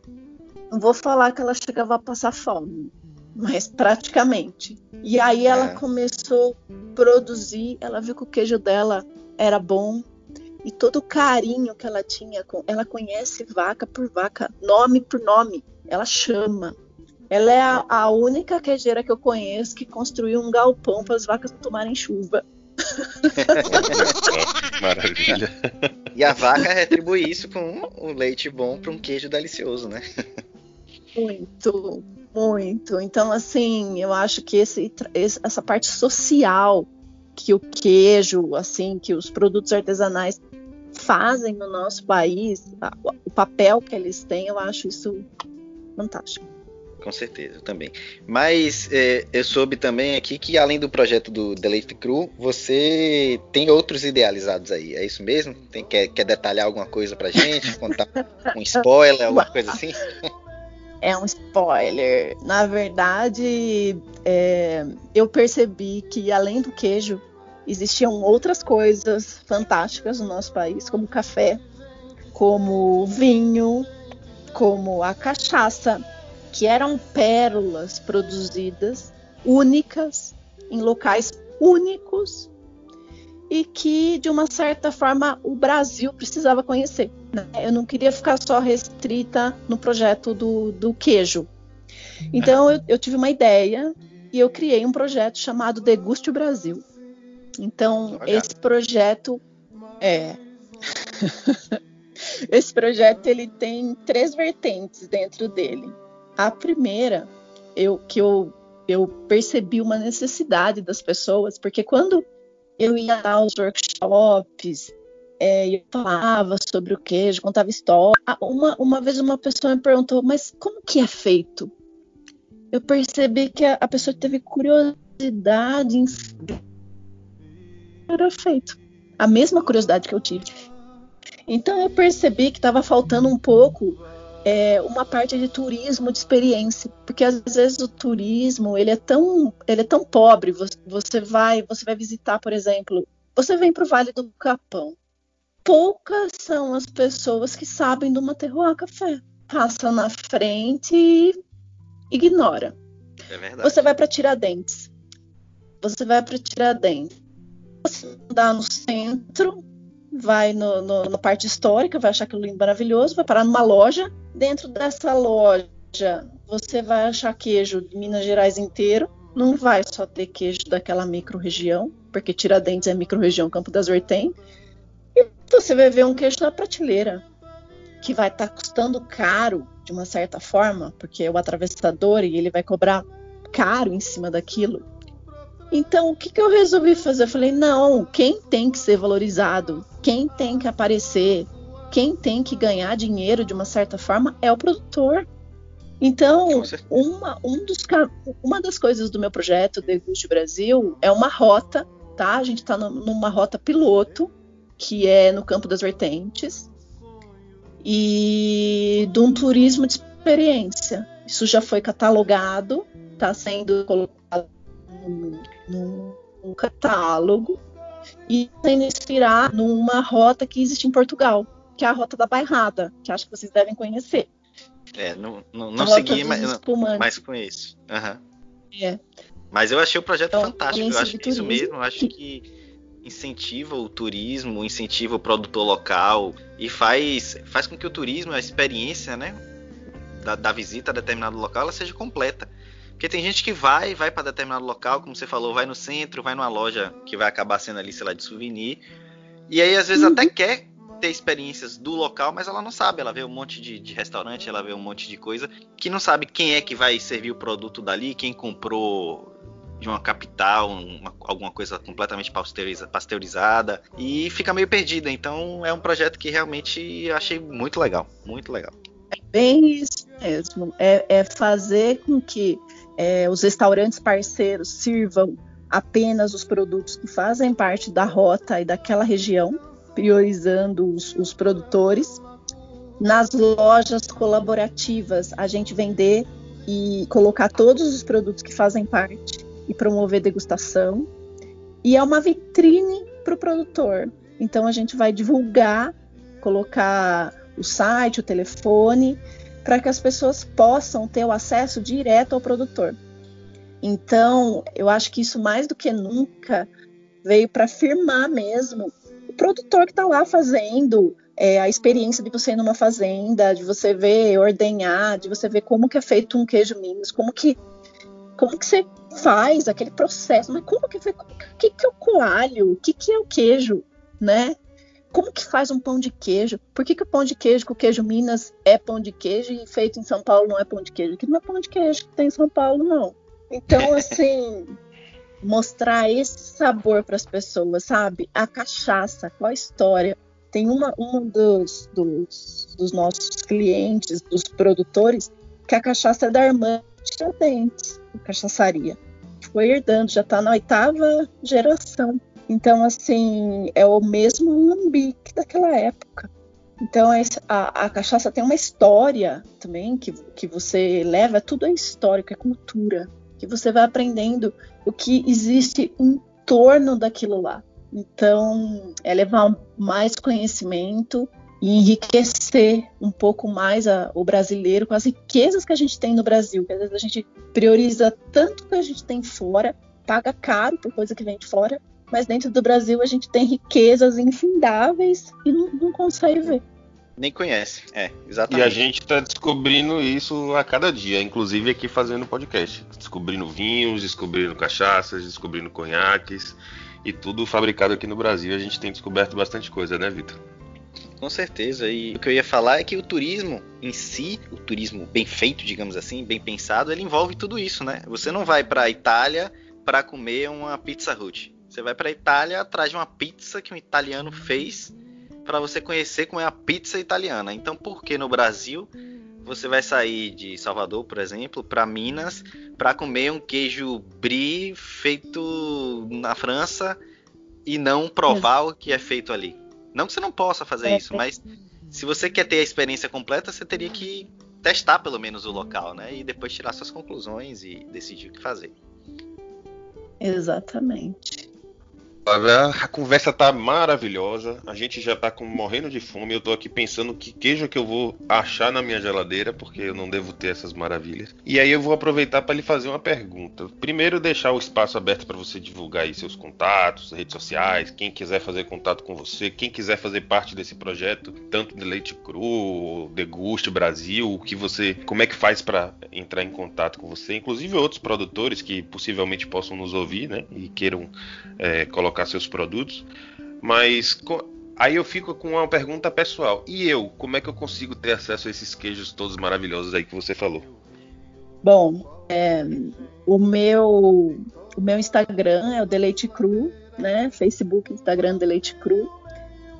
S3: não vou falar que ela chegava a passar fome, mas praticamente. E aí ela é. começou a produzir, ela viu que o queijo dela era bom, e todo o carinho que ela tinha, ela conhece vaca por vaca, nome por nome, ela chama. Ela é a, a única queijeira que eu conheço que construiu um galpão para as vacas tomarem chuva.
S2: Maravilha. E a vaca retribui isso com um leite bom para um queijo delicioso, né?
S3: Muito, muito. Então, assim, eu acho que esse, essa parte social que o queijo, assim, que os produtos artesanais fazem no nosso país, o papel que eles têm, eu acho isso fantástico.
S2: Com certeza, eu também. Mas é, eu soube também aqui que além do projeto do Deleite Cru, você tem outros idealizados aí, é isso mesmo? Tem, quer, quer detalhar alguma coisa pra gente? Contar um spoiler, alguma coisa assim?
S3: É um spoiler. Na verdade, é, eu percebi que além do queijo, existiam outras coisas fantásticas no nosso país, como café, como vinho, como a cachaça, que eram pérolas produzidas únicas em locais únicos e que de uma certa forma o Brasil precisava conhecer. Né? Eu não queria ficar só restrita no projeto do, do queijo. Então eu, eu tive uma ideia e eu criei um projeto chamado Deguste o Brasil então, esse projeto é Esse projeto ele tem três vertentes dentro dele. A primeira, eu que eu eu percebi uma necessidade das pessoas, porque quando eu ia dar os workshops, é, eu falava sobre o queijo, contava história. Uma, uma vez uma pessoa me perguntou, mas como que é feito? Eu percebi que a, a pessoa teve curiosidade em saber era feito. A mesma curiosidade que eu tive. Então eu percebi que estava faltando um pouco é, uma parte de turismo de experiência, porque às vezes o turismo ele é tão ele é tão pobre. Você vai você vai visitar, por exemplo, você vem para o Vale do Capão. Poucas são as pessoas que sabem do Materroá Café. Passa na frente e ignora. É você vai para Tiradentes. Você vai para Tiradentes você andar no centro, vai no, no, na parte histórica, vai achar aquilo lindo, maravilhoso, vai parar numa loja. Dentro dessa loja, você vai achar queijo de Minas Gerais inteiro. Não vai só ter queijo daquela micro-região, porque Tiradentes é micro-região Campo das Hortém. E você vai ver um queijo da prateleira, que vai estar tá custando caro, de uma certa forma, porque é o atravessador e ele vai cobrar caro em cima daquilo. Então, o que, que eu resolvi fazer? Eu falei: não, quem tem que ser valorizado, quem tem que aparecer, quem tem que ganhar dinheiro de uma certa forma é o produtor. Então, uma, um dos, uma das coisas do meu projeto Deguste Brasil é uma rota, tá? A gente está numa rota piloto, que é no Campo das Vertentes, e de um turismo de experiência. Isso já foi catalogado, está sendo colocado num, num catálogo e sendo inspirado numa rota que existe em Portugal, que é a Rota da Bairrada, que acho que vocês devem conhecer.
S2: É, não, não, não segui, mas, mas conheço. Uhum. É. Mas eu achei o projeto então, fantástico. Eu acho que isso mesmo, eu acho que incentiva o turismo, incentiva o produtor local e faz, faz com que o turismo, a experiência, né, da, da visita a determinado local, ela seja completa. Porque tem gente que vai, vai para determinado local, como você falou, vai no centro, vai numa loja que vai acabar sendo ali, sei lá, de souvenir. E aí, às vezes, uhum. até quer ter experiências do local, mas ela não sabe. Ela vê um monte de, de, restaurante, ela vê um monte de coisa, que não sabe quem é que vai servir o produto dali, quem comprou de uma capital, uma, alguma coisa completamente pasteuriza, pasteurizada, e fica meio perdida. Então, é um projeto que realmente achei muito legal, muito legal.
S3: É bem isso mesmo. É, é fazer com que é, os restaurantes parceiros sirvam apenas os produtos que fazem parte da rota e daquela região, priorizando os, os produtores, nas lojas colaborativas a gente vender e colocar todos os produtos que fazem parte e promover degustação. E é uma vitrine para o produtor. Então a gente vai divulgar, colocar o site, o telefone, para que as pessoas possam ter o acesso direto ao produtor. Então, eu acho que isso mais do que nunca veio para afirmar mesmo o produtor que está lá fazendo, é, a experiência de você ir numa fazenda, de você ver ordenhar, de você ver como que é feito um queijo Minas, como que como que você faz aquele processo, mas como que, o que, que é o coalho, o que, que é o queijo, né? Como que faz um pão de queijo? Por que, que o pão de queijo com queijo Minas é pão de queijo e feito em São Paulo não é pão de queijo? Que não é pão de queijo que tem em São Paulo, não. Então, assim, mostrar esse sabor para as pessoas, sabe? A cachaça, qual a história? Tem uma, uma dos, dos, dos nossos clientes, dos produtores, que a cachaça é da irmã Tiradentes, a cachaçaria. Foi herdando, já está na oitava geração. Então, assim, é o mesmo alambique daquela época. Então, a, a, cachaça tem uma história também que, que você leva, tudo é histórico, é cultura. Que você vai aprendendo o que existe em torno daquilo lá. Então, é levar mais conhecimento e enriquecer um pouco mais a, o brasileiro com as riquezas que a gente tem no Brasil. Às vezes a gente prioriza tanto que a gente tem fora, paga caro por coisa que vem de fora, mas dentro do Brasil a gente tem riquezas infindáveis e não, não consegue ver.
S2: Nem conhece, é, exatamente.
S1: E a gente está descobrindo isso a cada dia, inclusive aqui fazendo podcast. Descobrindo vinhos, descobrindo cachaças, descobrindo conhaques e tudo fabricado aqui no Brasil. A gente tem descoberto bastante coisa, né, Vitor?
S2: Com certeza. E o que eu ia falar é que o turismo em si, o turismo bem feito, digamos assim, bem pensado, ele envolve tudo isso, né? Você não vai para a Itália para comer uma pizza hut. Você vai para a Itália atrás de uma pizza que um italiano fez para você conhecer como é a pizza italiana. Então, por que no Brasil você vai sair de Salvador, por exemplo, para Minas para comer um queijo brie feito na França e não provar o que é feito ali? Não que você não possa fazer é, isso, mas se você quer ter a experiência completa, você teria que testar pelo menos o local, né? E depois tirar suas conclusões e decidir o que fazer.
S3: Exatamente.
S1: A conversa tá maravilhosa. A gente já tá com, morrendo de fome. Eu tô aqui pensando que queijo que eu vou achar na minha geladeira, porque eu não devo ter essas maravilhas. E aí eu vou aproveitar para lhe fazer uma pergunta. Primeiro, deixar o espaço aberto para você divulgar aí seus contatos, redes sociais, quem quiser fazer contato com você, quem quiser fazer parte desse projeto, tanto de Leite Cru, Deguste Brasil, o que você, como é que faz para entrar em contato com você, inclusive outros produtores que possivelmente possam nos ouvir, né, e queiram é, colocar colocar seus produtos, mas aí eu fico com uma pergunta pessoal. E eu, como é que eu consigo ter acesso a esses queijos todos maravilhosos aí que você falou?
S3: Bom, é, o meu o meu Instagram é o Deleite Cru, né? Facebook, Instagram Deleite Cru.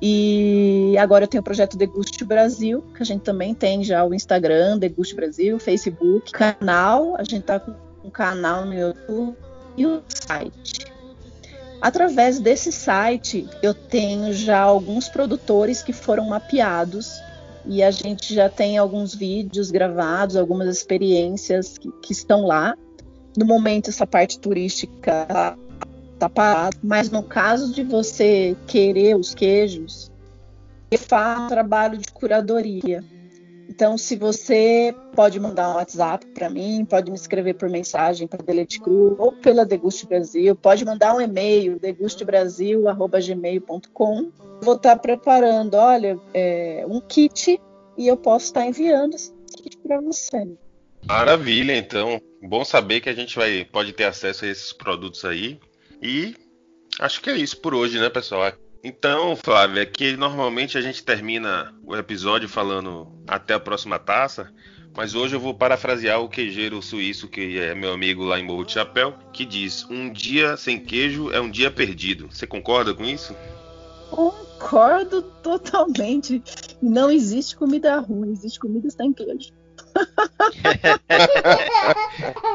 S3: E agora eu tenho o projeto Deguste Brasil, que a gente também tem já o Instagram, Deguste Brasil, Facebook, canal, a gente tá com um canal no YouTube e o site. Através desse site, eu tenho já alguns produtores que foram mapeados e a gente já tem alguns vídeos gravados, algumas experiências que, que estão lá. No momento, essa parte turística está parada, mas no caso de você querer os queijos, eu faço trabalho de curadoria. Então, se você pode mandar um WhatsApp para mim, pode me escrever por mensagem para Delete Cru ou pela Deguste Brasil, pode mandar um e-mail, degustebrasil.gmail.com. Vou estar tá preparando, olha, é, um kit e eu posso estar tá enviando esse kit para você.
S1: Maravilha, então. Bom saber que a gente vai, pode ter acesso a esses produtos aí. E acho que é isso por hoje, né, pessoal? Então, Flávia, aqui normalmente a gente termina o episódio falando até a próxima taça, mas hoje eu vou parafrasear o queijeiro suíço, que é meu amigo lá em Morro de Chapéu, que diz: Um dia sem queijo é um dia perdido. Você concorda com isso?
S3: Concordo totalmente. Não existe comida ruim, existe comida sem queijo.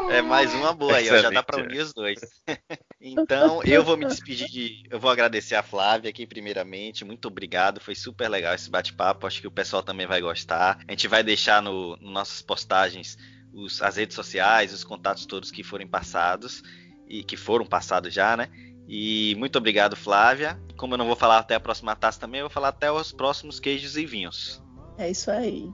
S2: É mais uma boa aí, ó, já dá para unir os dois. Então, eu vou me despedir de. Eu vou agradecer a Flávia aqui, primeiramente. Muito obrigado. Foi super legal esse bate-papo. Acho que o pessoal também vai gostar. A gente vai deixar no, no nossas postagens os, as redes sociais, os contatos todos que forem passados e que foram passados já, né? E muito obrigado, Flávia. Como eu não vou falar até a próxima taça também, eu vou falar até os próximos queijos e vinhos.
S3: É isso aí.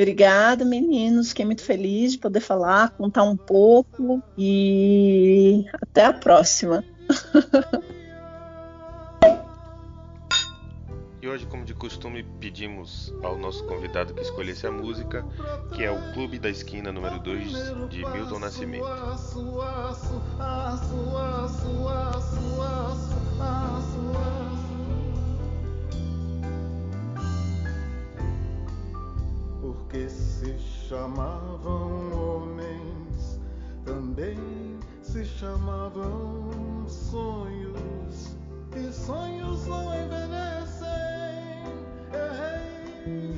S3: Obrigada, meninos. Fiquei muito feliz de poder falar, contar um pouco e até a próxima.
S1: E hoje, como de costume, pedimos ao nosso convidado que escolhesse a música, que é o Clube da Esquina número 2 de Milton Nascimento.
S4: que se chamavam homens, também se chamavam sonhos, e sonhos não envelhecem. É Errei.